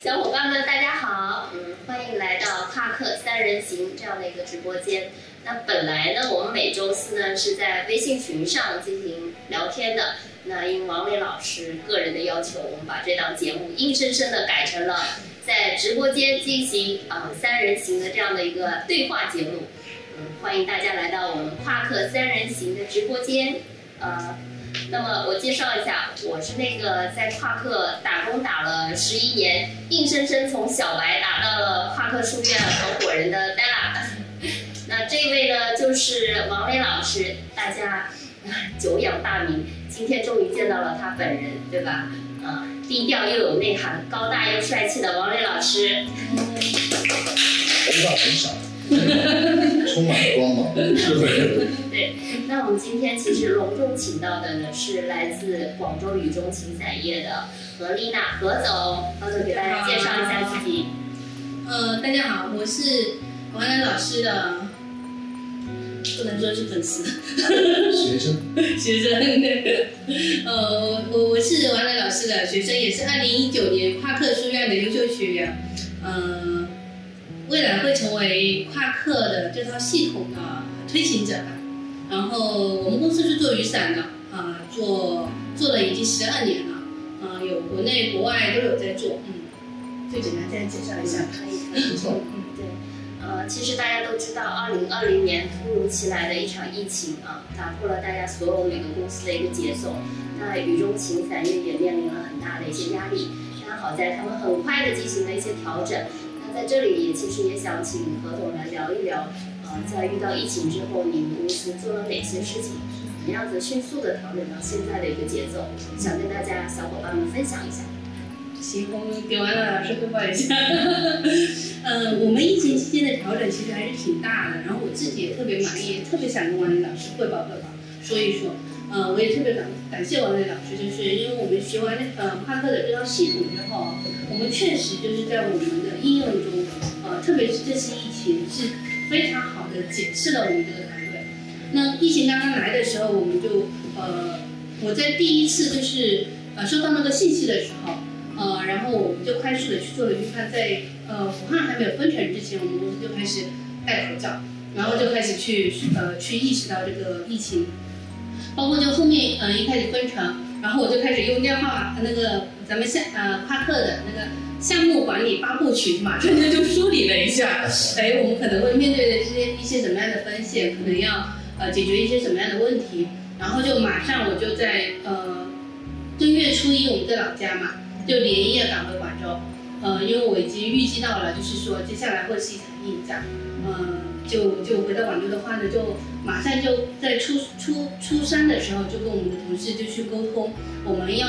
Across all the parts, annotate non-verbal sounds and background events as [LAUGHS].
小伙伴们，大家好，嗯，欢迎来到帕克三人行这样的一个直播间。那本来呢，我们每周四呢是在微信群上进行聊天的。那因王磊老师个人的要求，我们把这档节目硬生生的改成了在直播间进行啊三人行的这样的一个对话节目。嗯，欢迎大家来到我们夸克三人行的直播间，呃。那么我介绍一下，我是那个在夸克打工打了十一年，硬生生从小白打到了夸克书院合伙人的 Della。[LAUGHS] 那这位呢，就是王磊老师，大家 [LAUGHS] 久仰大名，今天终于见到了他本人，对吧？啊，低调又有内涵，高大又帅气的王磊老师。头发很少。[LAUGHS] 充满了光芒，是不是？对，那我们今天其实隆重请到的呢是来自广州雨中情散业的何丽娜何总，何总给大家介绍一下自己。呃，大家好，我是王楠老师的，不能说是粉丝，学生，[LAUGHS] 学生，呃，我我是王楠老师的学生，也是二零一九年夸克书院的优秀学员，嗯。未来会成为夸克的这套系统的推行者吧。然后我们公司是做雨伞的，啊，做做了已经十二年了，啊，有国内国外都有在做，嗯，就简单再介绍一下。可以，可以，嗯，对，呃，其实大家都知道，二零二零年突如其来的一场疫情啊，打破了大家所有每个公司的一个节奏。那雨中情伞业也面临了很大的一些压力，但好在他们很快的进行了一些调整。在这里也其实也想请何总来聊一聊，呃，在遇到疫情之后，你们公司做了哪些事情，是怎么样子迅速的调整到现在的一个节奏，想跟大家小伙伴们分享一下。行，我们给王磊老师汇报一下。嗯，[LAUGHS] 我们疫情期间的调整其实还是挺大的，然后我自己也特别满意，特别想跟王磊老师汇报汇报，说一说。呃，我也特别感感谢王磊老师，就是因为我们学完呃夸克的这套系统之后，我们确实就是在我们的应用中，呃，特别是这次疫情是非常好的解释了我们这个团队。那疫情刚刚来的时候，我们就呃，我在第一次就是呃收到那个信息的时候，呃，然后我们就快速的去做了预判，在呃武汉还没有封城之前，我们公司就开始戴口罩，然后就开始去呃去意识到这个疫情。包括就后面，呃，一开始分成，然后我就开始用电话，那个咱们项，呃，夸克的那个项目管理八部曲，马上就就梳理了一下，哎，我们可能会面对的这些一些什么样的风险，可能要呃解决一些什么样的问题，然后就马上我就在呃正月初一我们在老家嘛，就连夜赶回广州，呃，因为我已经预计到了，就是说接下来会是一场硬仗，嗯。就就回到广州的话呢，就马上就在初初初三的时候，就跟我们的同事就去沟通，我们要，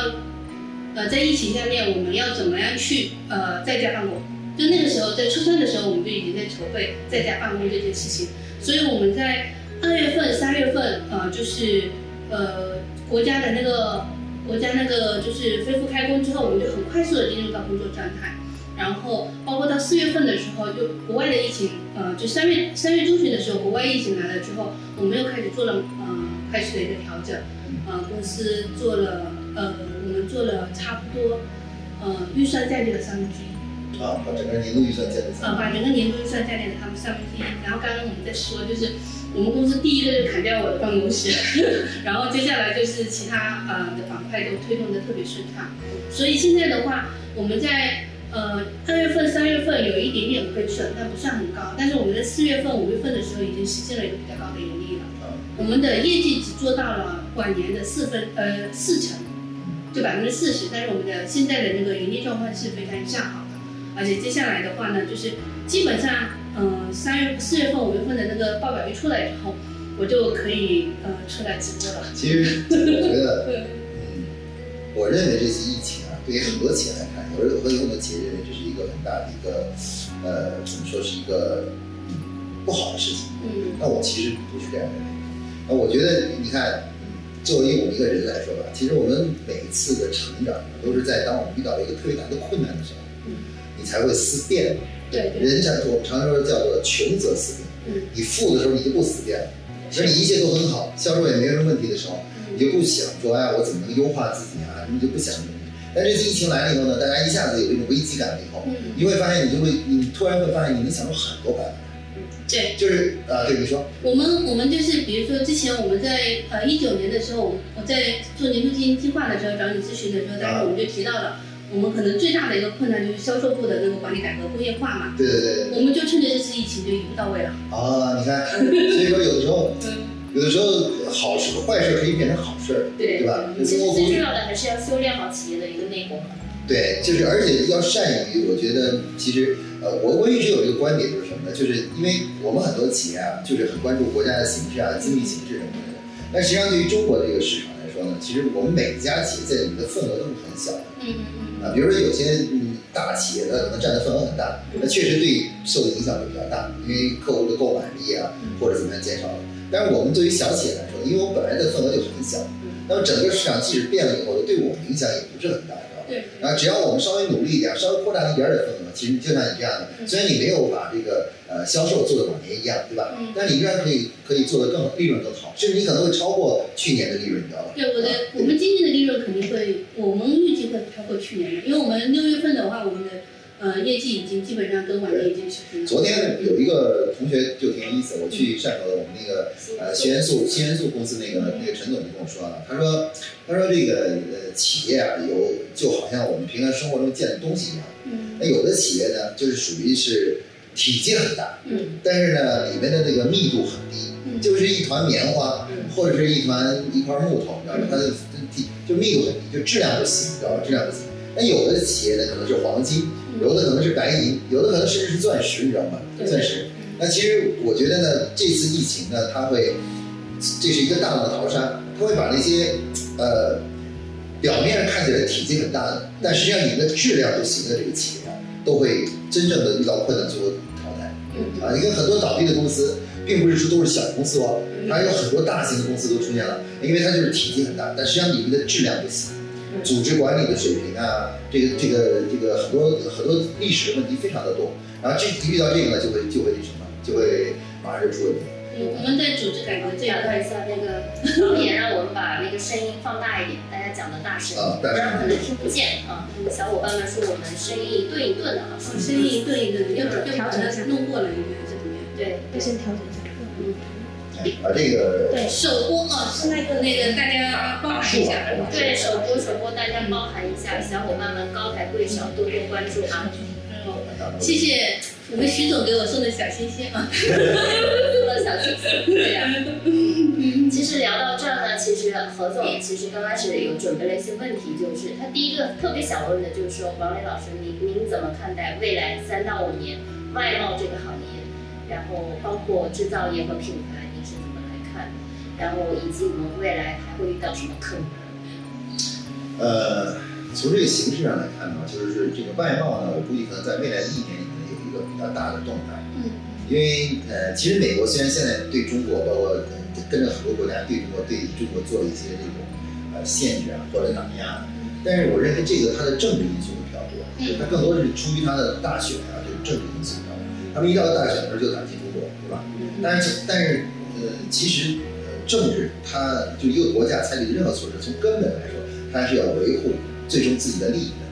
呃，在疫情下面我们要怎么样去呃在家办公？就那个时候在初三的时候，我们就已经在筹备在家办公这件事情。所以我们在二月份、三月份，呃，就是呃国家的那个国家那个就是恢复开工之后，我们就很快速的进入到工作状态。然后，包括到四月份的时候，就国外的疫情，呃，就三月三月中旬的时候，国外疫情来了之后，我们又开始做了，呃，开始的一个调整，呃，公司做了，呃，做了差不多，呃，预算在内的三分之一。啊，把整个年度预算降低。啊，把整个年度预算在内的他们三分之一。然后刚刚我们在说，就是我们公司第一个就砍掉我的办公室，[LAUGHS] 然后接下来就是其他呃的板块都推动的特别顺畅。所以现在的话，我们在。呃，二月份、三月份有一点点亏损，但不算很高。但是我们在四月份、五月份的时候已经实现了一个比较高的盈利了。我们的业绩只做到了往年的四分呃四成，就百分之四十。但是我们的现在的那个盈利状况是非常向好的，而且接下来的话呢，就是基本上，嗯，三月、四月份、五月份的那个报表一出来以后，我就可以呃出来直播了。其实我觉得，[LAUGHS] 嗯，我认为这次疫情啊，对于很多企业来看。而和有很多企业认为这是一个很大的一个，呃，怎么说是一个不好的事情。嗯。那我其实不是这样认为。那我觉得，你看，作为我们一个人来说吧，其实我们每一次的成长，都是在当我们遇到了一个特别大的困难的时候，嗯，你才会思变。对。人常我们常说叫做穷则思变。嗯。你富的时候你就不思变了，其实你一切都很好，销售也没什么问题的时候，你就不想说哎，我怎么能优化自己啊？你就不想。但这次疫情来了以后呢，大家一下子有一种危机感了以后，你会发现你就会，你突然会发现你能想出很多办法。对，就是啊，对你说，我们我们就是比如说之前我们在呃一九年的时候，我在做年度经营计划的时候找你咨询的时候，当时我们就提到了。我们可能最大的一个困难就是销售部的那个管理改革工业化嘛。对对对。我们就趁着这次疫情就一步到位了。啊，你看，[LAUGHS] 所以说有的时候，有的时候好事坏事可以变成好事，对对吧？其实最重要的还是要修炼好企业的一个内功。对，就是而且要善于，我觉得其实呃，我我一直有一个观点就是什么呢？就是因为我们很多企业啊，就是很关注国家的形势啊、经济形势什么的，但实际上对于中国这个市场来说呢，其实我们每一家企业在里面的份额都是很小的。嗯嗯。啊，比如说有些嗯大企业，它可能占的份额很大，那确实对受的影响就比较大，因为客户的购买力啊或者怎么样减少了。但是我们对于小企业来说，因为我本来的份额就很小，那么整个市场即使变了以后，对我们影响也不是很大。对，啊只要我们稍微努力一点，稍微扩大一点点份额，其实就像你这样的，虽然你没有把这个呃销售做的往年一样，对吧？嗯。但你依然可以可以做的更利润更好，甚至你可能会超过去年的利润，你知道吧？对，我的我们今年的利润肯定会，我们预计会超过去年的，因为我们六月份的话，我们的。呃，业绩已经基本上跟往年已经持平了。昨天有一个同学就挺有意思，我去汕头的我们那个呃新元素新元素公司那个那个陈总就跟我说了，他说他说这个呃企业啊有就好像我们平常生活中见的东西一样，那有的企业呢就是属于是体积很大，嗯，但是呢里面的这个密度很低，就是一团棉花或者是一团一块木头，你知道吗？它的体就密度很低，就质量不行，你知道吧？质量不行。那有的企业呢可能是黄金。有的可能是白银，有的可能甚至是钻石，你知道吗？钻石。那其实我觉得呢，这次疫情呢，它会，这是一个大浪的淘沙，它会把那些呃表面上看起来体积很大的，但实际上你的质量不行的这个企业啊，都会真正的遇到困难最后淘汰。啊，你看很多倒闭的公司，并不是说都是小公司哦，还有很多大型的公司都出现了，因为它就是体积很大，但实际上你们的质量不行。组织管理的水平啊，这个这个这个很多很多历史的问题非常的多，然后这遇到这个呢，就会就会那什么，就会马上就出问题。嗯，我们在组织改革这样，一下那个导演让我们把那个声音放大一点，大家讲的大声，不然可能听不见啊。小伙伴们说我们声音一顿一顿的啊，声音一顿一顿的，又又调整一下，弄过了应该是怎么样？对，要先调整一下。嗯。啊，这个对首播啊，是那个那个大家包含一下。对首播首播，大家包含一下，小伙伴们高抬贵手，多多关注啊！谢谢我们徐总给我送的小心心啊，送的小心心，对呀。其实聊到这儿呢，其实何总其实刚开始有准备了一些问题，就是他第一个特别想问的就是说，王磊老师，您您怎么看待未来三到五年外贸这个行业，然后包括制造业和品牌？然后以及我们未来还会遇到什么困难？呃，从这个形式上来看呢，就是这个外贸呢，我估计可能在未来的一年里面有一个比较大的动态。嗯。因为呃，其实美国虽然现在对中国，包括跟着很多国家对中国对中国做了一些这种呃限制啊或者打压，但是我认为这个它的政治因素比较多。嗯。它更多是出于它的大选啊，就是政治因素多。他们一到大选的时候就打击中国，对吧？嗯。但是但是呃，其实。政治，它就一个国家采取任何措施，从根本来说，它是要维护最终自己的利益的，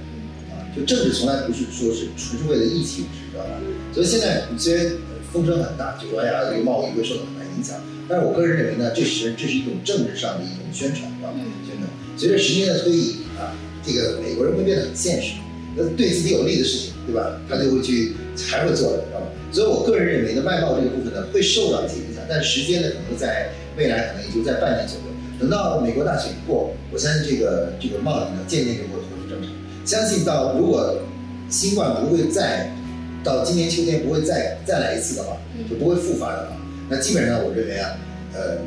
啊，就政治从来不是说是纯是为了义气，知道吧？所以现在虽然风声很大，就说哎呀，这个贸易会受到很大影响，但是我个人认为呢，这是这是一种政治上的一种宣传，知道吗？宣传。随着时间的推移啊，这个美国人会变得很现实，那对自己有利的事情，对吧？他就会去还会做的，知道吗？所以我个人认为呢，外贸这个部分呢会受到一些影响，但时间呢可能在。未来可能也就在半年左右，等到美国大选一过，我相信这个这个贸易呢渐渐就会恢复正常。相信到如果新冠不会再到今年秋天不会再再来一次的话，就不会复发的话，那基本上我认为啊，呃，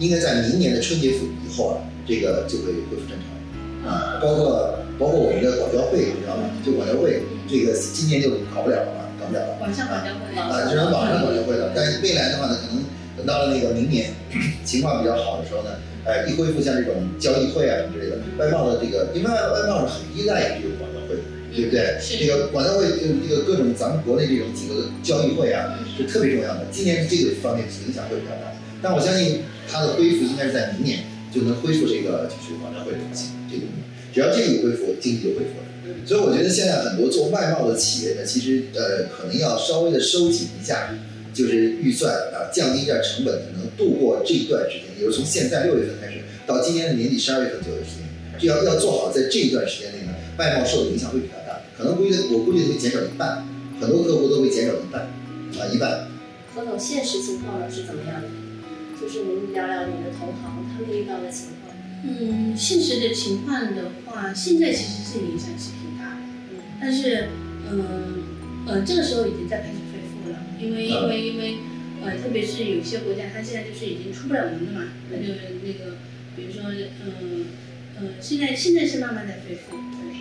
应该在明年的春节以后啊，这个就会恢复正常。啊，包括包括我们的广交会，你知道吗？就广交会这个今年就搞不了了嘛，搞不了了。网上广交会啊，只能网上广交会了。但未来的话呢，可能。等到了那个明年 [CLEARS THROAT] 情况比较好的时候呢，哎，一恢复像这种交易会啊什么之类的，外贸的这个，因为外外贸是很依赖于这个广交会的，对不对？这个广交会就这个各种咱们国内这种几个交易会啊，是特别重要的。今年这个方面影响会比较大，但我相信它的恢复应该是在明年就能恢复这个就是广交会的这个这个只要这个一恢复，经济就恢复了。所以我觉得现在很多做外贸的企业呢，其实呃可能要稍微的收紧一下，就是预算啊，降低一下成本，可能度过这一段时间，也就是从现在六月份开始到今年的年底十二月份左右的时间，这要要做好，在这一段时间内呢，外贸受的影响会比较大，可能估计我估计会减少一半，很多客户都会减少一半，啊一半。何总，现实情况呢是怎么样的？就是您聊聊你的同行他们遇到的情况。嗯，现实的情况的话，现在其实是影响是挺大的，但是，嗯，呃，这个时候已经在开始恢复了，因为因为因为，呃，特别是有些国家，它现在就是已经出不了门了嘛，那就那个，比如说，嗯嗯，现在现在是慢慢在恢复，对。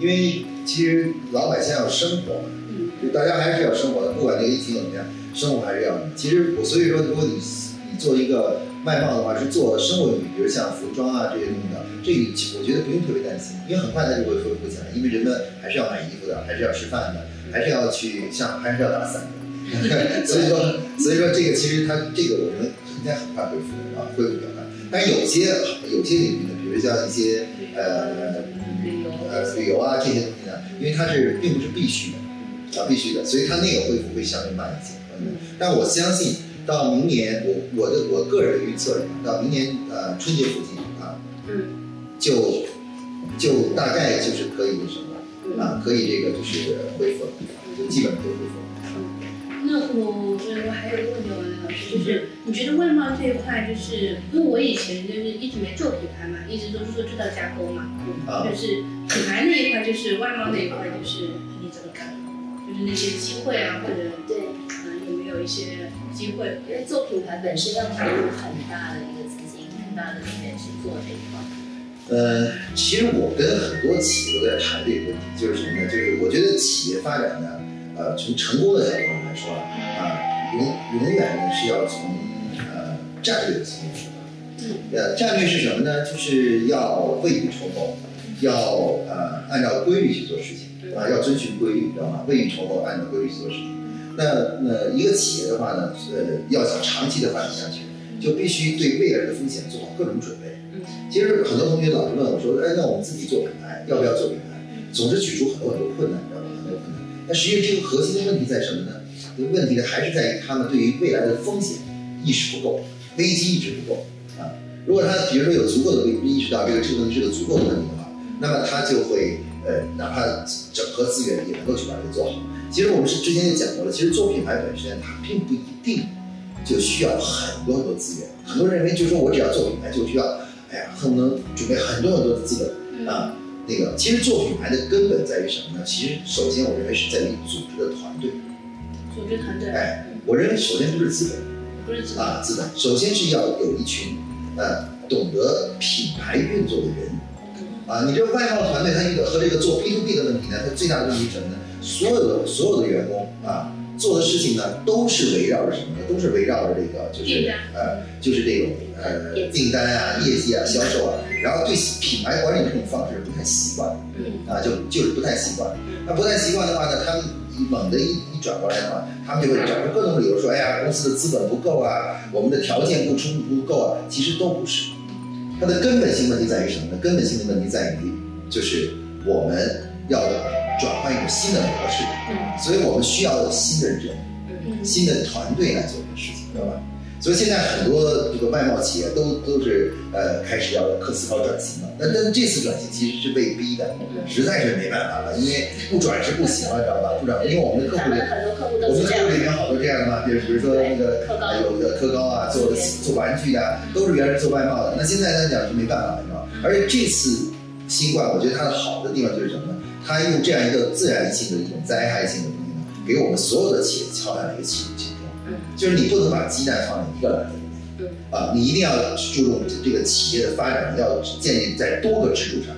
因为其实老百姓要生活嘛，嗯，就大家还是要生活的，不管这个疫情怎么样，生活还是要。其实我所以说，如果你你做一个外贸的话，是做生活用品，比如像服装啊这些东西的，这个我觉得不用特别担心，因为很快它就会恢复起来，因为人们还是要买衣服的，还是要吃饭的，还是要去像还是要打伞的，[LAUGHS] 所以说所以说这个其实它这个我认为应该很快恢复啊，恢复比较快。但有些有些领域呢，比如像一些呃。呃，旅游啊这些东西呢，因为它是并不是必须的，啊必须的，所以它那个恢复会相对慢一些。嗯，但我相信到明年，我我的我个人的预测，到明年呃春节附近啊，嗯，就就大概就是可以什么啊，可以这个就是恢复了，就基本可以恢复。嗯。那我我还有一个问题问老师，就是你觉得外贸这一块，就是因为我以前就是一直没做品牌嘛，一直都是做制造加工嘛，就是品牌那一块，就是外贸那一块，就是你怎么看？就是那些机会啊，或者对，嗯，有一些机会？因为做品牌本身要投入很大的一个资金，很大的资源去做这一块。呃，其实我跟很多企业都在谈这个问题，就是什么呢？就是我觉得企业发展呢。呃，从成功的角度上来说啊，永永远呢是要从呃战略的层面出发。呃，战略是什么呢？就是要未雨绸缪，要呃按照规律去做事情啊，要遵循规律，知道吗？未雨绸缪，按照规律去做事情。那那一个企业的话呢，呃，要想长期的发展下去，就必须对未来的风险做好各种准备。其实很多同学老是问我说，哎，那我们自己做品牌，要不要做品牌？总是举出很多很多困难。你知道吗？很多困难那实际上，这个核心的问题在什么呢？问题呢，还是在于他们对于未来的风险意识不够，危机意识不够啊。如果他比如说有足够的意识到这个这个问题是个足够的问题的话，那么他就会呃，哪怕整合资源也能够去把这个做好。其实我们是之前也讲过了，其实做品牌本身它并不一定就需要很多很多资源。很多人认为就是说我只要做品牌就需要，哎呀，恨不能准备很多很多的资本啊。那个其实做品牌的根本在于什么呢？其实首先我认为是在于组织的团队。组织团队。哎，我认为首先不是资本，不是资本啊，资本首先是要有一群呃懂得品牌运作的人。啊，你这个外贸团队，它一个和这个做 B to B 的问题呢，它最大的问题是什么呢？所有的所有的员工啊，做的事情呢，都是围绕着什么呢？都是围绕着这个就是呃，就是这种呃订单啊、业绩啊、销售啊。然后对品牌管理这种方式不太习惯，啊，就就是不太习惯。那不太习惯的话呢，他们猛的一一转过来的话，他们就会找出各种理由说，哎呀，公司的资本不够啊，我们的条件不充不够啊。其实都不是，它的根本性问题在于什么呢？根本性的问题在于，就是我们要转换一种新的模式，所以我们需要有新的人，新的团队来做这个事情，知道吧？所以现在很多这个外贸企业都都是呃开始要克思考转型了。那但这次转型其实是被逼的，实在是没办法了，因为不转是不行了，知道吧？不转，因为我们的客户里，我们客户里面好多这样的嘛，比如比如说那个有的科高啊，做做玩具的，都是原来做外贸的。那现在来讲是没办法，你知道吗而且这次新冠，我觉得它的好的地方就是什么呢？它用这样一个自然性的一种灾害性的东西呢，给我们所有的企业敲响了一个启启动。就是你不能把鸡蛋放在一个篮子里面，啊，你一定要注重这个企业的发展，要建立在多个支柱上。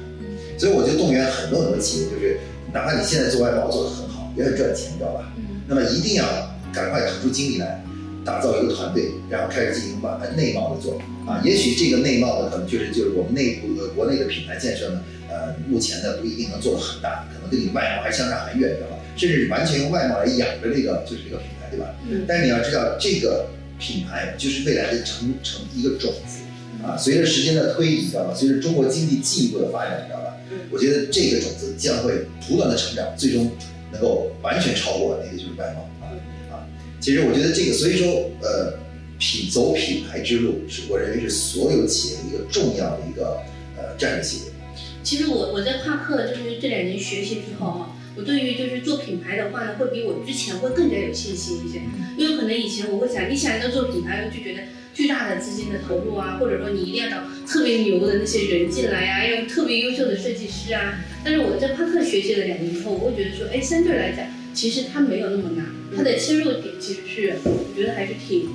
所以我就动员很多很多企业，就是哪怕你现在做外贸做得很好，也很赚钱，你知道吧？那么一定要赶快腾出精力来，打造一个团队，然后开始进行外内贸的做啊。也许这个内贸呢，可能就是就是我们内部的国内的品牌建设呢，呃，目前呢不一定能做得很大，可能跟你外贸还相差很远，知道吧？甚至完全用外贸来养着这个就是这个品对吧？嗯。但是你要知道，这个品牌就是未来的成成一个种子啊，啊，随着时间的推移，你知道吧？随着中国经济进一步的发展，你知道吧？我觉得这个种子将会不断的成长，最终能够完全超过那个就是外贸啊啊。其实我觉得这个，所以说呃，品走品牌之路是我认为是所有企业的一个重要的一个呃战略性。其实我我在夸克就是这两年学习之后啊，我对于就是做品牌的话呢，会比我之前会更加有信心一些。因为可能以前我会想，你想要做品牌，就觉得巨大的资金的投入啊，或者说你一定要找特别牛的那些人进来啊，要特别优秀的设计师啊。但是我在帕克学习了两年以后，我会觉得说，哎，相对来讲，其实它没有那么难，它的切入点其实是我觉得还是挺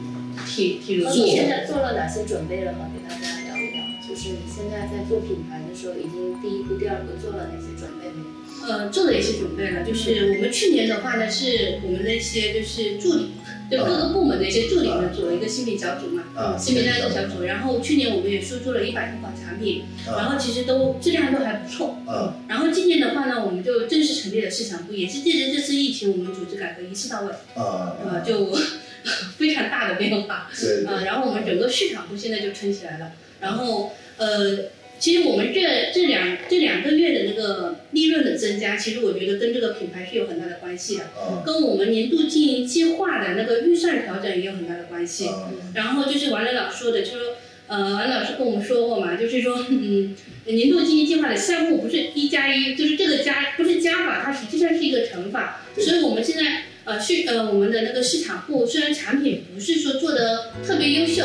挺挺容易。你现在做了哪些准备了吗？给大家聊一聊。就是你现在在做品牌的时候，已经第一步、第二步做了哪些准备没？呃，做了一些准备了。就是我们去年的话呢，是我们的一些就是助理，就各个部门的一些助理们组了一个新品小组嘛，新品代购小组。然后去年我们也输出了一百多款产品，然后其实都质量都还不错。嗯。然后今年的话呢，我们就正式成立了市场部，也是借着这次疫情，我们组织改革一次到位。啊。呃，就 [LAUGHS] 非常大的变化。对。呃，然后我们整个市场部现在就撑起来了。然后。呃，其实我们这这两这两个月的那个利润的增加，其实我觉得跟这个品牌是有很大的关系的，跟我们年度经营计划的那个预算调整也有很大的关系。然后就是王磊老说的，就说呃，王老师跟我们说过嘛，就是说嗯，年度经营计划的项目不是一加一，就是这个加不是加法，它实际上是一个乘法。所以我们现在呃是呃我们的那个市场部虽然产品不是说做的特别优秀，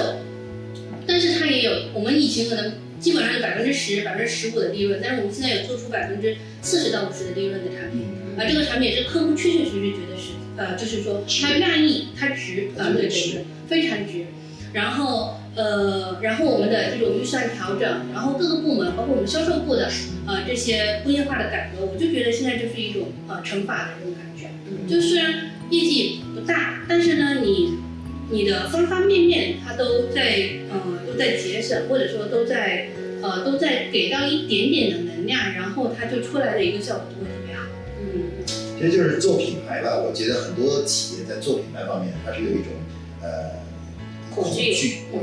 但是它也有我们以前可能。基本上有百分之十、百分之十五的利润，但是我们现在有做出百分之四十到五十的利润的产品，啊这个产品是客户确确实实觉得是，呃，就是说他愿意，他值，啊，对对对，非常值。然后，呃，然后我们的这种预算调整，然后各个部门，包括我们销售部的，呃，这些工业化的改革，我就觉得现在就是一种呃乘法的这种感觉，就虽然业绩不大，但是呢，你。你的方方面面，它都在，呃，都在节省，或者说都在，呃，都在给到一点点的能量，然后它就出来的一个效果就会特别好。嗯，其实就是做品牌吧，我觉得很多企业在做品牌方面，它是有一种，呃，恐惧，就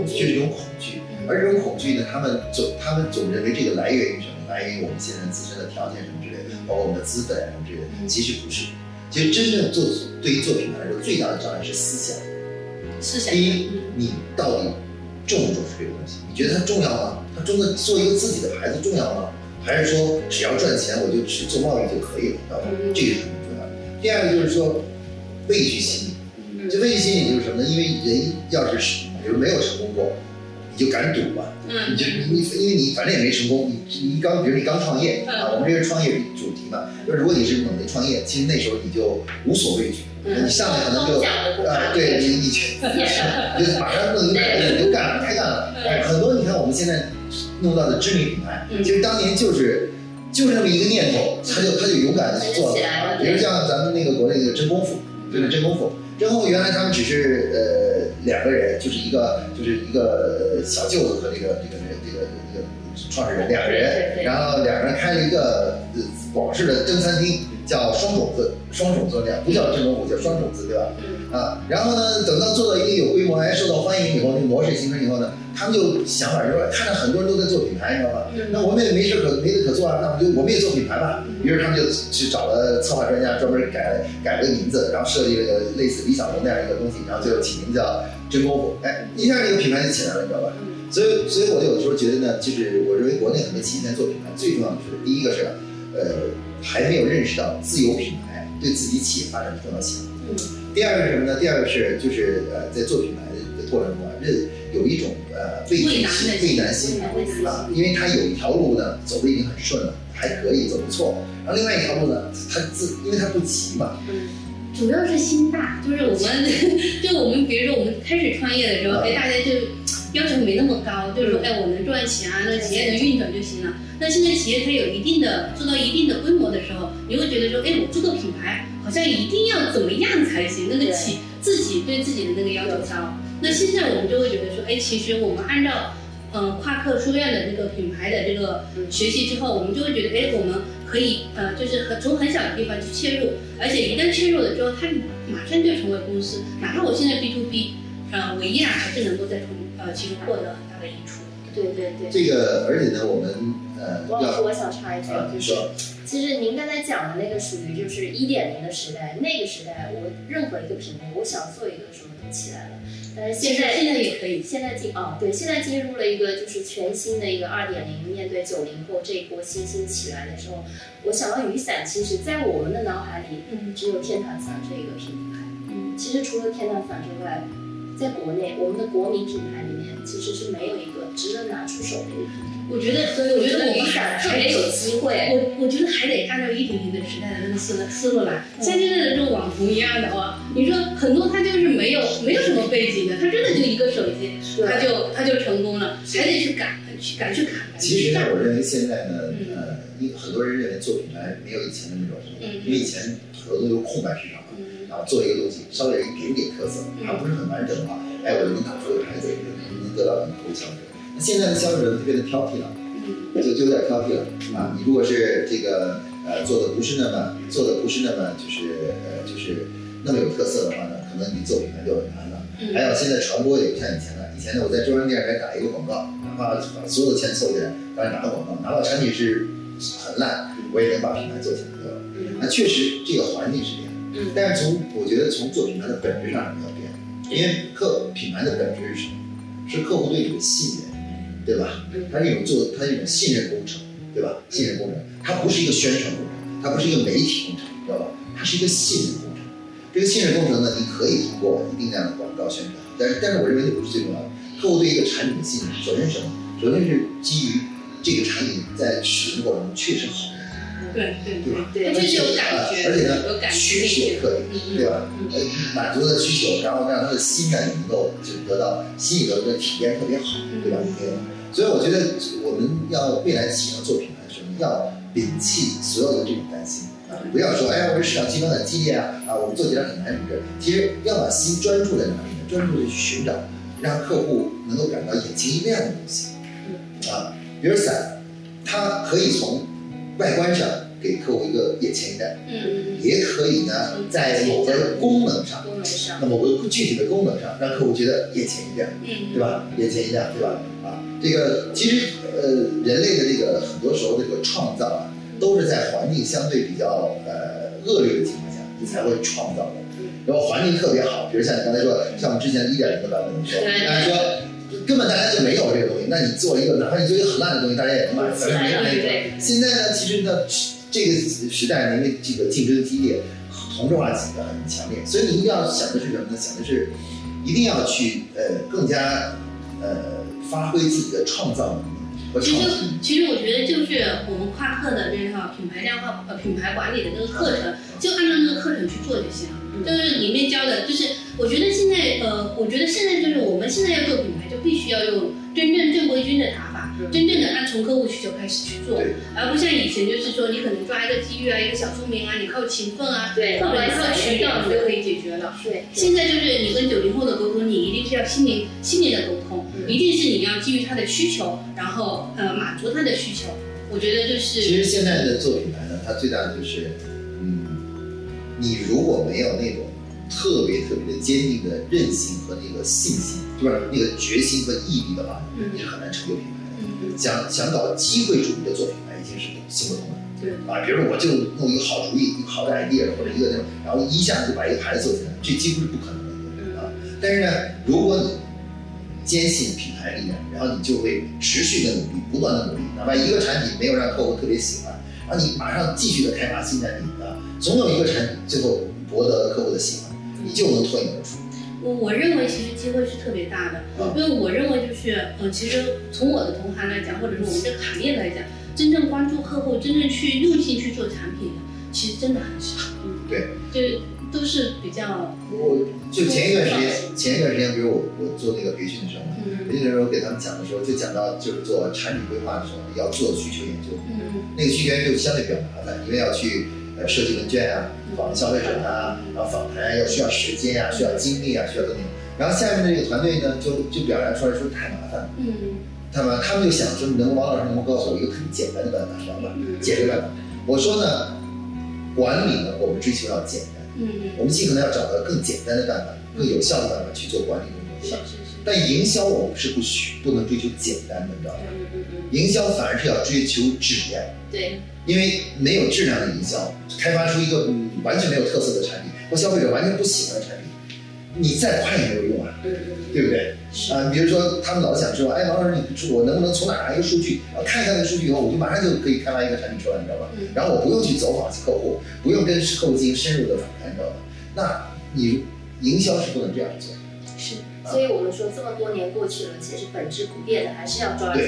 是一种恐惧，而这种恐惧呢，他们总他们总认为这个来源于什么？来源于我们现在自身的条件什么之类的，包括我们的资本什么之类的。其实不是，其实真正做对于做品牌来说，最大的障碍是思想。第一，你到底重不重视这个东西？你觉得它重要吗？它真的做一个自己的牌子重要吗？还是说只要赚钱我就只做贸易就可以了？知道吧？这个是很重要的。第二个就是说畏惧心理，这畏惧心理就是什么呢？因为人要是比如没有成功过，你就敢赌吧？你就你因为你反正也没成功，你你刚比如你刚创业啊，我们这是创业主题嘛，就如果你是猛地创业，其实那时候你就无所畏惧。你上来可能就啊，对你你去，就马上弄一个你就干了，开干了。很多你看我们现在弄到的知名品牌，其实当年就是就是那么一个念头，他就他就勇敢的去做了。比如像咱们那个国内的真功夫，就是真功夫，真功夫原来他们只是呃两个人，就是一个就是一个小舅子和这个这个这个这个创始人两个人，然后两个人开了一个广式的蒸餐厅。叫双种子，双种子两不叫真功夫，叫双种子，对吧？啊，然后呢，等到做到一定有规模，哎，受到欢迎以后，那个模式形成以后呢，他们就想法就是说，看到很多人都在做品牌，你知道吗？那我们也没事可没得可做啊，那我们就我们也做品牌吧。于是他们就去找了策划专家，专门改改了个名字，然后设计了个类似李小龙那样一个东西，然后最后起名叫真功夫。哎，一下这个品牌就起来了，你知道吧？所以，所以我有的时候觉得呢，就是我认为国内很多企业在做品牌，最重要的是第一个是，呃。还没有认识到自有品牌对自己企业发展的重要性。嗯。第二个是什么呢？第二个是就是呃，在做品牌的过程中啊，认有一种呃畏惧心、畏难心啊，因为他有一条路呢走的已经很顺了，还可以走不错。然后另外一条路呢，他自因为他不急嘛。嗯。主要是心大，就是我们 [LAUGHS] 就我们比如说我们开始创业的时候，哎，大家就要求没那么高，就是说哎，我能赚钱啊，那企业能运转就行了。那现在企业它有一定的做到一定的规模的时候，你会觉得说，哎，我做个品牌好像一定要怎么样才行？那个企自己对自己的那个要求高。那现在我们就会觉得说，哎，其实我们按照嗯夸克书院的这个品牌的这个学习之后，我们就会觉得，哎，我们可以呃，就是很从很小的地方去切入，而且一旦切入了之后，它马上就成为公司。哪怕我现在 B to B，呃，我依然还是能够在从呃其实获得很大的益处。对对对。这个，而且呢，我们呃要我我想插一句，啊，就是其实您刚才讲的那个属于就是一点零的时代，那个时代我任何一个品牌，我想做一个什么都起来了。但是现在现在也可以。现在进啊，对，现在进入了一个就是全新的一个二点零，面对九零后这一波新兴起来的时候，我想到雨伞，其实在我们的脑海里，嗯只有天堂伞这一个品牌。嗯，其实除了天堂伞之外，在国内我们的国民品牌里面，其实是没有一个值得拿出手的。我觉得，所以我觉得我们还特别有机会。我我觉得还得按照一点零的时代的那个思思路来，像现在的这种网红一样的哦，你说很多他就是没有没有什么背景的，他真的就一个手机，他就他就成功了，还得去赶去赶去砍。其实呢，我认为现在呢，嗯呃，因很多人认为做品牌没有以前的那种什么，嗯因为以前很多都是空白市场嘛，嗯然后做一个东西稍微有一点点特色，嗯还不是很完整的话，哎，我就能打出个牌子，能得到你投消费者。那现在的消费者就变得挑剔了。嗯就就有点挑剔了啊！你如果是这个呃做的不是那么做的不是那么就是呃就是那么有特色的话呢，可能你做品牌就很难了。嗯还有现在传播也不像以前了，以前呢我在中央电视台打一个广告，哪怕把所有的钱凑起来，当然打个广告，拿到产品是很烂，我也能把品牌做起来，对吧？嗯那确实这个环境是这样，嗯但是从我觉得从做品牌的本质上是要变，因为客品牌的本质是什么？是客户对你的信任，对吧？嗯它是一种做，它是一种信任工程，对吧？信任工程，它不是一个宣传工程，它不是一个媒体工程，知道吧？它是一个信任工程。这个信任工程呢，你可以通过一定量的广告宣传，但是但是我认为这不是最重要的。客户对一个产品的信任，首先是什么？首先是基于这个产品在使用过程中确实好，对对对吧？对就是有感觉，而且有感呢，需求可以，对吧？呃，满足他的需求，然后让他的心呢也能够就得到心里头的体验特别好，对吧？对？所以我觉得我们要未来企业要做品牌的时候，要摒弃所有的这种担心啊，不要说哎呀，我这市场竞争很激烈啊，啊，我们做起来很难什么的。其实要把心专注在哪里呢？专注的去寻找让客户能够感到眼睛一亮的东西啊，比如伞，它可以从外观上给客户一个眼前一亮。嗯。也可以呢，在某个功能上，功能上那某个具体的功能上，让客户觉得眼前一亮，嗯。对吧？眼前一亮，对吧？啊，这个其实呃，人类的这个很多时候这个创造啊，都是在环境相对比较呃恶劣的情况下，你才会创造的。然后环境特别好，比如像你刚才说，像我们之前一点零的版本说，对。大家说根本大家就没有这个东西，那你做一个，哪怕你做一个很烂的东西，大家也能买，反正没人那个。现在呢，其实呢，这个时代呢，因为这个竞争激烈，同质化倾向很强烈，所以你一定要想的是什么呢？想的是一定要去呃更加呃发挥自己的创造能力其实。，其实我觉得就是我们夸克的这套品牌量化呃品牌管理的这个课程，就按照那个课程去做就行了。就是里面教的，就是我觉得现在呃，我觉得现在就是我们现在要做品牌，就必须要用真正正规军的打法，真正的按从客户需求开始去做，对。而不像以前就是说你可能抓一个机遇啊，一个小聪明啊，你靠勤奋啊，对。或者你靠渠道你就可以解决了。对，现在就是你跟九零后的沟通，你一定是要心灵心灵的沟通，嗯。一定是你要基于他的需求，然后呃满足他的需求。我觉得就是其实现在的做品牌呢，它最大的就是，嗯，你如果没有那种特别特别的坚定的韧性和那个信心，对吧那个决心和毅力的话，嗯。你是很难成就品想想搞机会主义的做品牌，已经是行不通的。对啊，比如说我就弄一个好主意、一个好的 idea 或者一个那种，然后一下子就把一个牌子做起来，这几乎是不可能的对啊。但是呢，如果你坚信品牌力量，然后你就会持续的努力，不断的努力，哪怕一个产品没有让客户特别喜欢，然后你马上继续的开发新产品啊，总有一个产品最后博得了客户的喜欢，你就能脱颖而出。我我认为其实机会是特别大的，啊因为我认为就是呃，其实从我的同行来讲，或者是我们这个行业来讲，真正关注客户、真正去用心去做产品的，其实真的很少。嗯，对，就都是比较我就前一段时间，前一段时间，比如我我做那个培训的时候，嗯培训的时候给他们讲的时候，就讲到就是做产品规划的时候要做需求研究，嗯那个需求研究相对比较麻烦，因为要去呃设计问卷啊，访问消费者啊，然后访谈要需要时间啊，需要精力啊，需要等等。然后下面的这个团队呢，就就表达出来说太麻烦了，嗯他们他们就想说，能王老师能不能告诉我一个很简单的办法，知道吧？嗯解决办法。我说呢，管理呢，我们追求要简单，嗯我们尽可能要找到更简单的办法、更有效的办法去做管理工作，对吧？是是是但营销我们是不许不能追求简单的，你知道吗？营销反而是要追求质量，对，因为没有质量的营销，开发出一个嗯完全没有特色的产品，或消费者完全不喜欢的产品，你再快也没有用啊，对对对不对？啊，比如说他们老想说，哎，王老师，你我能不能从哪拿一个数据？啊，看一下那个数据以后，我就马上就可以开发一个产品出来，你知道吧？嗯然后我不用去走访客户，不用跟客户进行深入的访谈，你知道吧？那你营销是不能这样做。是，所以我们说这么多年过去了，其实本质不变的，还是要抓住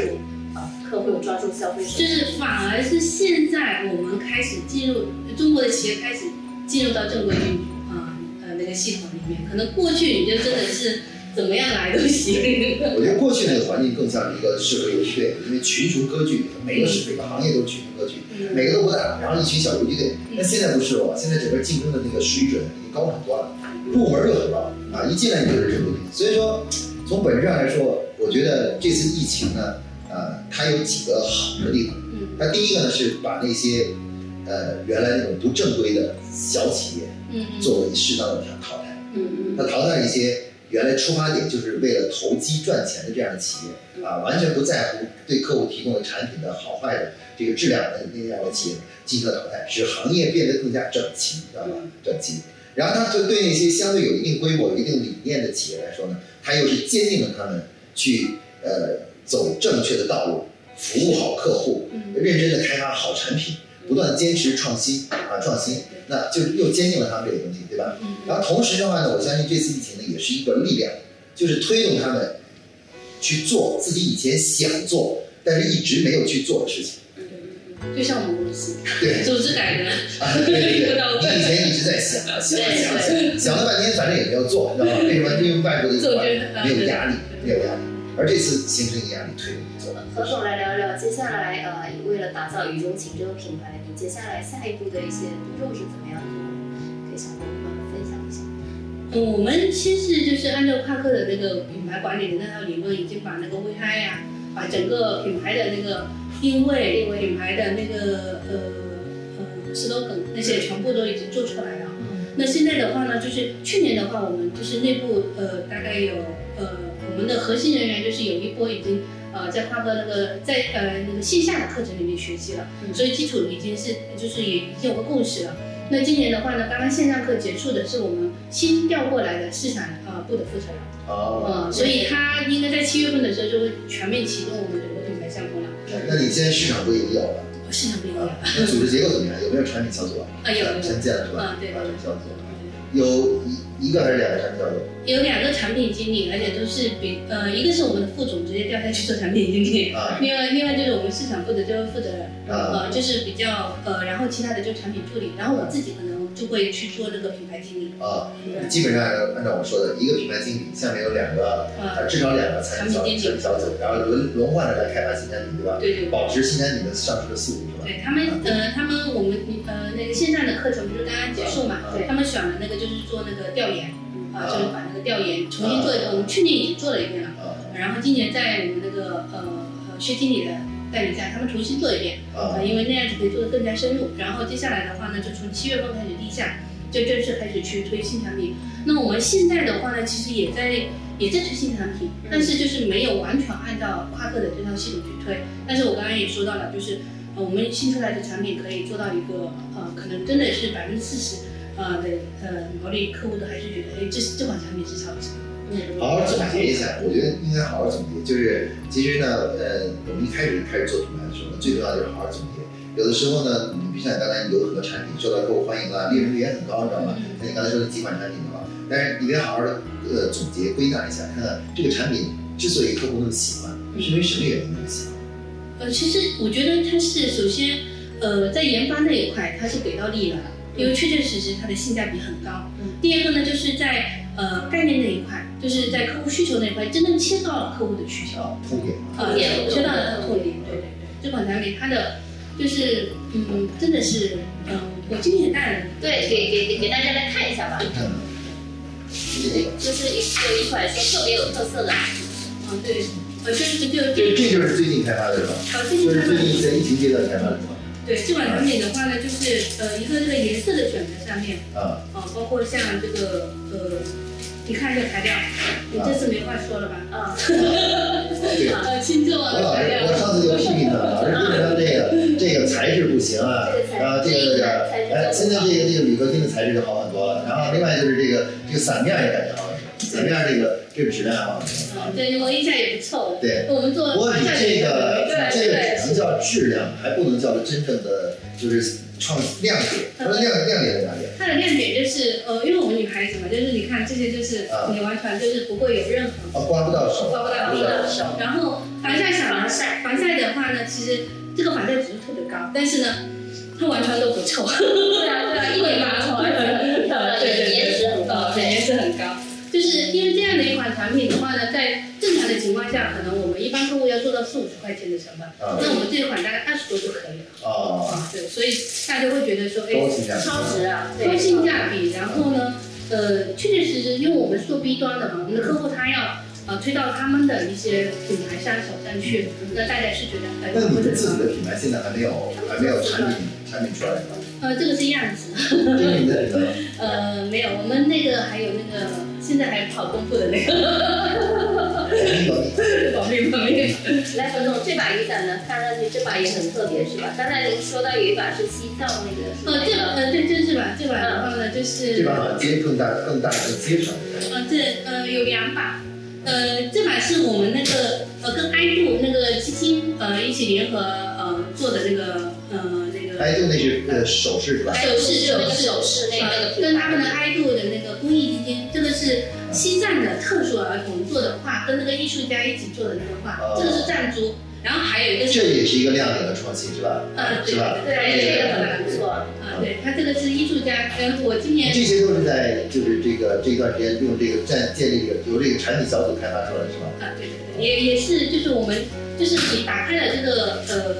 啊客户，抓住消费者。就是反而是现在我们开始进入中国的企业开始进入到正规军啊呃那个系统里面，可能过去你就真的是怎么样来都行。[LAUGHS] 我觉得过去那个环境更像是一个社会游击队，因为群雄割据，每个是每个行业都是群雄割据，每个都不大，然后一群小游击队。那现在不是了，现在整个竞争的那个水准已经高很多了，入门就很高啊，一进来你就是正规军。所以说，从本质上来说，我觉得这次疫情呢，呃，它有几个好的地方。嗯它第一个呢是把那些呃原来那种不正规的小企业嗯嗯作为适当的淘汰。嗯嗯它淘汰一些原来出发点就是为了投机赚钱的这样的企业啊，完全不在乎对客户提供的产品的好坏的这个质量的那样的企业进行了淘汰，使行业变得更加整齐，知道吧？整齐。然后它就对那些相对有一定规模、有一定理念的企业来说呢，它又是坚定了他们去呃走正确的道路，服务好客户，嗯认真的开发好产品，不断坚持创新啊创新，那就又坚定了他们这个东西，对吧？嗯然后同时的话呢，我相信这次疫情呢也是一个力量，就是推动他们去做自己以前想做但是一直没有去做的事情。就像我们公司对，[LAUGHS] 组织改革，啊，对对对，到你以前一直在想啊想想啊想，想了半天，反正也没有做，你知道吗？为什么？因为外部的做环觉得没有压力，没有压力，而这次形成一个压力，推动你做。何总来聊一聊接下来呃，为了打造雨中情这个品牌，你接下来下一步的一些步骤是怎么样做的？可以想跟我们分享一下。嗯我们其实就是按照夸克的那个品牌管理的那套理论，已经把那个 VI 呀，把整个品牌的那个定位、定位品牌的那个呃呃 slogan 那些全部都已经做出来了。那现在的话呢，就是去年的话，我们就是内部呃大概有呃我们的核心人员就是有一波已经呃在夸克那个在呃那个线下的课程里面学习了，嗯所以基础已经是就是也已经有个共识了。那今年的话呢，刚刚线上课结束的是我们新调过来的市场呃部的负责人，哦呃，所以他应该在七月份的时候就会全面启动我们整个品牌项目了。那你现在市场部也有了市场不一样啊？那组织结构怎么样？有没有产品小组啊？啊 [LAUGHS] 有有先建了是吧？嗯对产品小组有一一个还是两个产品经理？有两个产品经理，而且都是比呃，一个是我们的副总直接调下去做产品经理，啊另外另外就是我们市场部的这个负责人，啊呃，就是比较呃，然后其他的就产品助理，然后我自己可能就会去做这个品牌经理。啊，基本上按照我说的，一个品牌经理下面有两个，啊呃，至少两个产品经理产品小组，然后轮轮换着来开发新产品，对吧？对对对保持新产品的上市的速度，是吧？对他们呃，他们我们呃那个线上的课程不是刚刚结束嘛？对他们选了那个就是做那个调研，啊、啊就是把那个调研重新做一遍。我们去年已经做了一遍了，啊然后今年在我们那个呃呃薛经理的带领下，他们重新做一遍。啊呃，因为那样子可以做得更加深入。然后接下来的话呢，就从七月份开始立项，就正式开始去推新产品。那我们现在的话呢，其实也在也在推新产品，但是就是没有完全按照夸克的这套系统去推。但是我刚刚也说到了，就是呃我们新出来的产品可以做到一个呃，可能真的是百分之四十呃的呃毛利，客户都还是觉得哎这这款产品是超值。嗯好好总结一下，我觉得应该好好总结。就是其实呢，呃，我们一开始开始做品牌的时候呢，最重要就是好好总结。有的时候呢，你比如像你刚才有很多产品受到客户欢迎啊，利润率也很高，你知道吗？像你刚才说的几款产品的话，但是你得好好的呃总结归纳一下，看看这个产品之所以客户那么喜欢，是因为什么原因那么喜欢？呃，其实我觉得它是首先，呃，在研发那一块它是给到力了，因为确确实实它的性价比很高。嗯第二个呢，就是在呃概念那一块，就是在客户需求那一块，真正切到了客户的需求，啊，痛点啊，呃，切到了痛点。对对对，这款产品它的就是嗯，真的是嗯、我今天也带了，对，给给给给大家来看一下吧，嗯，就是一有一款说特别有特色的，嗯对，呃，就是就这这就是最近开发的是吧？呃，最就是近它的最近在疫情阶段开发的是吧？对这款产品的话呢，就是呃一个这个颜色的选择上面。啊啊，包括像这个呃你看这材料，你这次没话说了吧？啊，对。[LAUGHS] 呃，轻重啊，我老是我上次就批评他，老师基本上这个这个材质不行啊，然后这个哎，现在这个这个铝合金的材质就好很多了。然后另外就是这个这个伞面也感觉好很多，伞面这个这个质量好很多。对，摸一下也不臭。对，我们做不过你这个这个只能叫质量，还不能叫做真正的就是创亮点。它的亮亮点在哪里？它的亮点就是呃，因为我们女孩子嘛，就是你看这些就是啊你完全就是不会有任何哦，刮不到手，刮不到不到手然后防晒伞呢防晒防晒的话呢，其实这个防晒指数特别高，但是呢，它完全都不臭。对啊对啊，一点不臭，而且很漂亮，颜值很高，对。颜值很高。就是因为这样的一款产品的话呢，在正常的情况下，可能我们一般客户要做到四五十块钱的成本，啊那我们这一款大概二十多就可以了。哦，啊，对，所以大家会觉得说，哎。超值啊！对高性价比，然后呢，呃，确确实实，因为我们是做 B 端的嘛，我们的客户他要呃推到他们的一些品牌商手上去，那大家是觉得很那你们自己的品牌现在还没有还没有产品产品出来吗？呃，这个是样子，这是你的品牌吗？呃，没有，我们那个还有那个现在还跑功夫的那个保密 [LAUGHS] 保密。保密保密。来，冯总，这把雨伞呢，看上去这把也很特别，是吧？刚才您说到有一把是西藏那个，是呃，这把呃对，这这把这把的话呢，就是这把好像接更大更大的接长。呃，这呃有两把，呃，这把是我们那个呃跟爱度那个基金呃一起联合呃做的那个呃那个。哎，就那是呃首饰是吧？首饰就那个首饰那个跟他们的爱度的那个公益基金，这个是西藏的特殊儿童做的画，跟那个艺术家一起做的那个画，哦这个是藏珠，然后还有一个这，也是一个亮点的创新是吧？呃，对是吧？对，这个很不错。啊，对，他这个是艺术家，嗯，我今年这些都是在就是这个这一段时间用这个建建立这个由这个产品小组开发出来的是吧？啊，对对对，也也是，就是我们就是你打开了这个呃，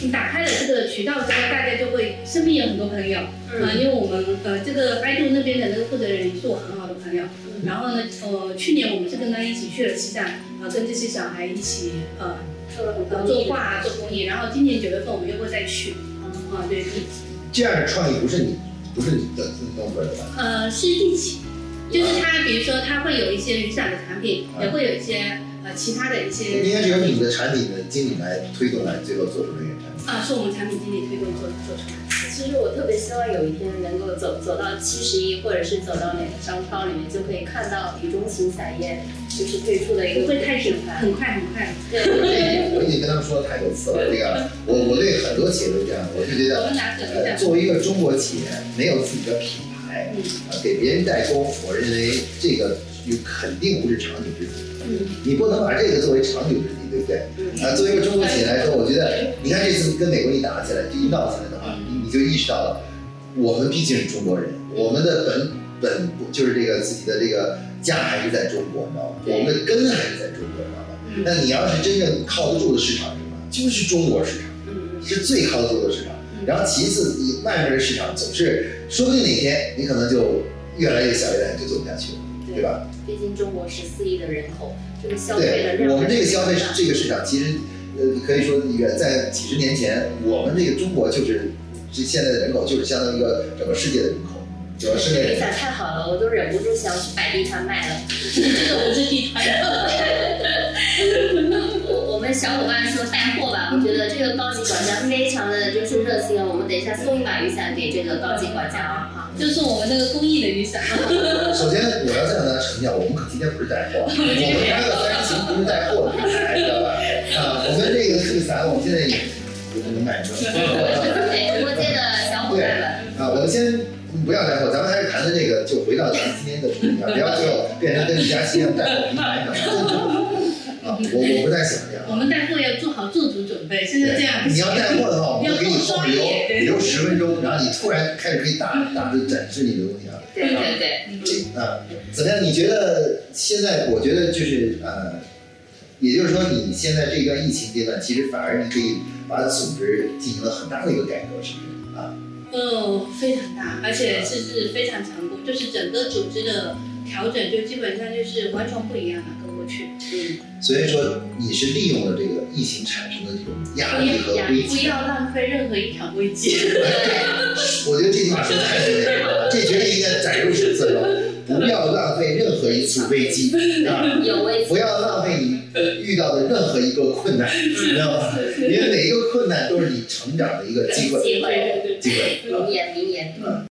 你打开了这个渠道之后，大家就会身边有很多朋友，嗯啊，因为我们呃这个爱度那边的那个负责人也是我很好的朋友，然后呢，呃，去年我们是跟他一起去了西藏，啊，跟这些小孩一起呃做呃做画啊做公益，然后今年九月份我们又会再去，啊，对，这样的创意不是你不是你的自己弄出来的吧？呃是一起，就是他比如说他会有一些雨伞的产品，也会有一些呃其他的一些。应该是由你的产品的经理来推动来最后做出这个产品。啊，是我们产品经理推动做做出来的。其实我特别希望有一天能够走走到七十一，或者是走到哪个商超里面，就可以看到雨中行伞业就是推出的一个不会太紧品，牌。很快很快。对对对，我已经跟他们说了太多次了，这个我我对很多企业都这样，我就觉我得，作为一个中国企业，没有自己的品牌，嗯啊，给别人代工，我认为这个有肯定不是长久之计。嗯你不能把这个作为长久之计，对不对？嗯啊，作为一个中国企业来说，我觉得，你看这次跟美国一打起来，这一闹起来的话，你你就意识到了，我们毕竟是中国人，我们的本本就是这个自己的这个家还是在中国，你知道吗？对我们的根还是在中国，你知道吗？嗯那你要是真正靠得住的市场是什么？就是中国市场，嗯是最靠得住的市场。然后其次，你外面的市场总是，说不定哪天你可能就越来越小，越来越就做不下去了，对吧？毕竟中国十四亿的人口，这个消费的对，量，我们这个消费这个市场，其实呃，可以说远在几十年前，我们这个中国就是这现在的人口就是相当于一个整个世界的人口，整个世界的人口。雨伞太好了，我都忍不住想去摆地摊卖了。这个不是地摊。[LAUGHS] [LAUGHS] [LAUGHS] 小伙伴说带货吧，我觉得这个高级管家非常的就是热心啊。我们等一下送一把雨伞给这个高级管家啊，哈。就送我们那个公益的雨伞。[LAUGHS] 首先，我要向大家强调，我们可今天不是带货，我们开个 [LAUGHS] 三人行不是带货的平台，知道吧？啊，我们这个这个伞，我们现在也也不能卖出去。对，直播间的小伙伴们，啊，我们先不要带货，咱们还是谈谈这个，就回到咱们今天的主题啊，不要最后变成跟李佳琦一样带货平台，我我不太想这样。我们带货要做好做足准备，现在这样你要带货的话，我们会给你后要面留留十分钟，然后你突然开始可以大大的展示你的东西啊。对对对，这啊，怎么样？你觉得现在？我觉得就是呃，也就是说，你现在这段疫情阶段，其实反而你可以把组织进行了很大的一个改革，是不是啊？哦，非常大，而且是是非常成功，就是整个组织的调整就基本上就是完全不一样了，跟过去。嗯，所以说，你是利用了这个疫情产生的这种压力和要危机。不要浪费任何一场危机。[LAUGHS] 我觉得这句话说的太对了，这绝对应该载入史册中。不要浪费任何一次危机啊！[LAUGHS] 有危机不要浪费你遇到的任何一个困难，你知道吗？因为每一个困难都是你成长的一个机会，机会，机会。名言名言。嗯